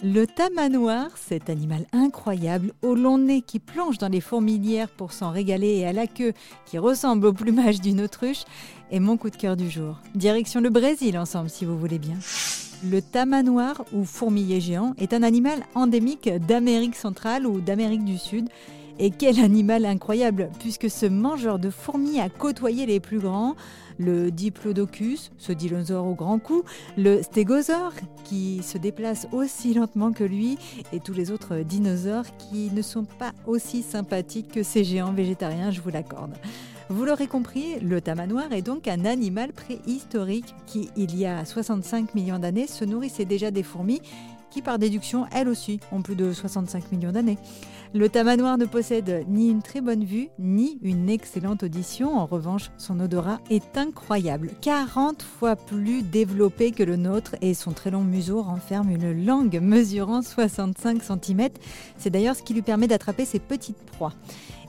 Le tamanoir, cet animal incroyable au long nez qui plonge dans les fourmilières pour s'en régaler et à la queue qui ressemble au plumage d'une autruche, est mon coup de cœur du jour. Direction le Brésil ensemble si vous voulez bien. Le tamanoir ou fourmilier géant est un animal endémique d'Amérique centrale ou d'Amérique du Sud. Et quel animal incroyable, puisque ce mangeur de fourmis a côtoyé les plus grands, le Diplodocus, ce dinosaure au grand cou, le stégosaure, qui se déplace aussi lentement que lui, et tous les autres dinosaures qui ne sont pas aussi sympathiques que ces géants végétariens, je vous l'accorde. Vous l'aurez compris, le tamanoir est donc un animal préhistorique qui, il y a 65 millions d'années, se nourrissait déjà des fourmis qui par déduction, elles aussi, ont plus de 65 millions d'années. Le tamanoir ne possède ni une très bonne vue, ni une excellente audition. En revanche, son odorat est incroyable, 40 fois plus développé que le nôtre et son très long museau renferme une langue mesurant 65 cm. C'est d'ailleurs ce qui lui permet d'attraper ses petites proies.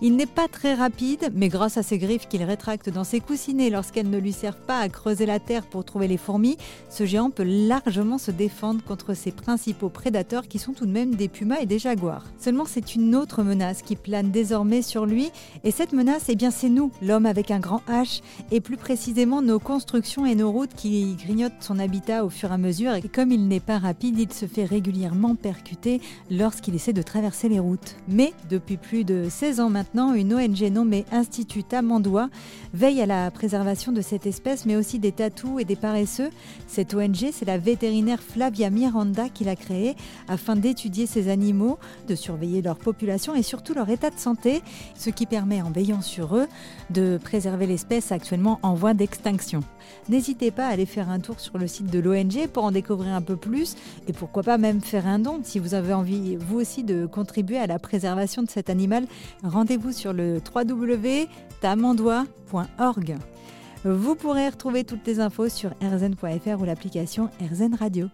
Il n'est pas très rapide, mais grâce à ses griffes qu'il rétracte dans ses coussinets lorsqu'elles ne lui servent pas à creuser la terre pour trouver les fourmis, ce géant peut largement se défendre contre ses principaux prédateurs qui sont tout de même des pumas et des jaguars. Seulement c'est une autre menace qui plane désormais sur lui, et cette menace, eh bien c'est nous, l'homme avec un grand H, et plus précisément nos constructions et nos routes qui grignotent son habitat au fur et à mesure, et comme il n'est pas rapide, il se fait régulièrement percuter lorsqu'il essaie de traverser les routes. Mais depuis plus de 16 ans maintenant, une ONG nommée Institut Tamandois veille à la préservation de cette espèce, mais aussi des tatous et des paresseux. Cette ONG, c'est la vétérinaire Flavia Miranda qui l'a créée afin d'étudier ces animaux, de surveiller leur population et surtout leur état de santé, ce qui permet, en veillant sur eux, de préserver l'espèce actuellement en voie d'extinction. N'hésitez pas à aller faire un tour sur le site de l'ONG pour en découvrir un peu plus et pourquoi pas même faire un don si vous avez envie vous aussi de contribuer à la préservation de cet animal. Rendez-vous vous sur le www.tamandois.org. Vous pourrez retrouver toutes les infos sur rzn.fr ou l'application RZN Radio.